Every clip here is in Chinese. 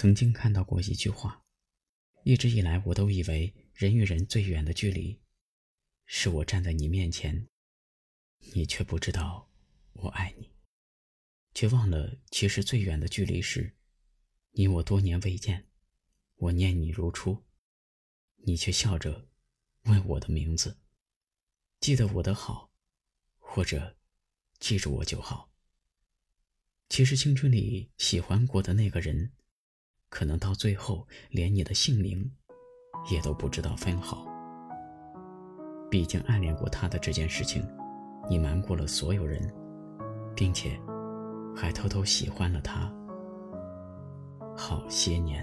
曾经看到过一句话，一直以来我都以为人与人最远的距离，是我站在你面前，你却不知道我爱你，却忘了其实最远的距离是，你我多年未见，我念你如初，你却笑着问我的名字，记得我的好，或者记住我就好。其实青春里喜欢过的那个人。可能到最后，连你的姓名也都不知道分好。毕竟暗恋过他的这件事情，你瞒过了所有人，并且还偷偷喜欢了他好些年。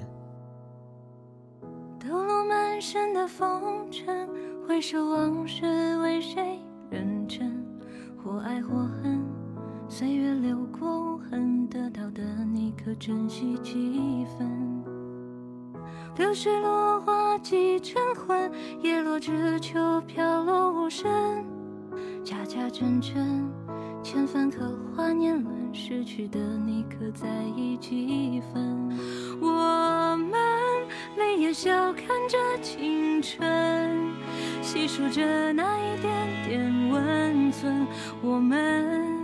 抖落满身的风尘，回首往事，为谁认真？或爱或恨，岁月流过。无痕得到的你可珍惜几分？流水落花几成魂，叶落知秋飘落无声。恰恰真真，千帆刻画年轮，失去的你可在意几分？我们泪眼笑看着青春，细数着那一点点温存。我们。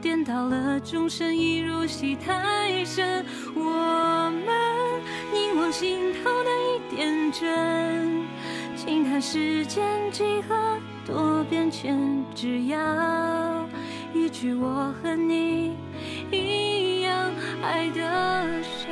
颠倒了众生，一如戏太深。我们凝望心头的一点真，轻叹世间几何多变迁。只要一句我和你一样爱得深。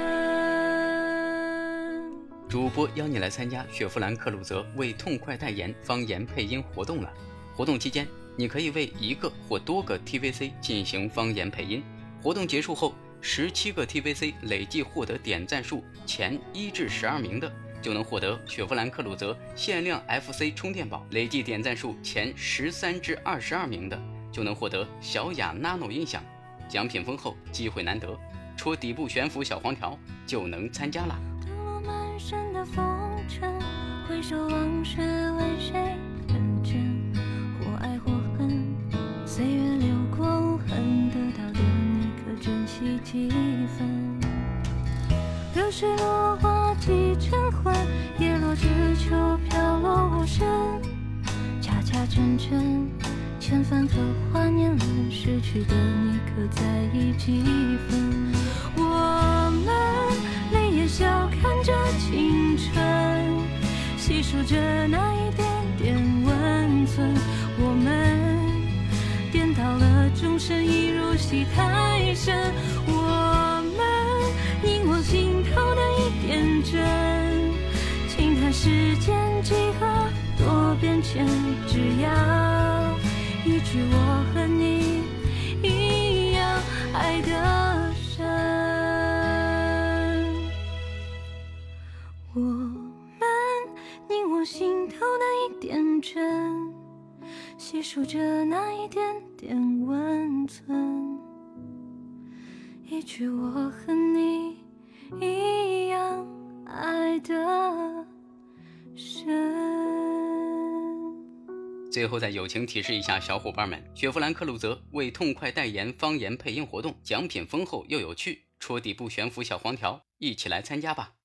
主播邀你来参加雪佛兰克鲁泽为痛快代言方言配音活动了，活动期间。你可以为一个或多个 TVC 进行方言配音。活动结束后，十七个 TVC 累计获得点赞数前一至十二名的，就能获得雪佛兰克鲁泽限量 FC 充电宝；累计点赞数前十三至二十二名的，就能获得小雅 Nano 音响。奖品丰厚，机会难得，戳底部悬浮小黄条就能参加啦。几流水落花几成魂，叶落知秋飘落无声。恰恰真真，千番刻画年轮，失去的你可在意几分？我们泪眼笑看着青春，细数着那一点点温存。我们颠倒了众生，一如戏太深。变迁，只要一句我和你一样爱的深。我们凝望心头的一点真，细数着那一点点温存，一句我和你一最后再友情提示一下小伙伴们，雪佛兰克鲁泽为痛快代言方言配音活动，奖品丰厚又有趣，戳底部悬浮小黄条，一起来参加吧。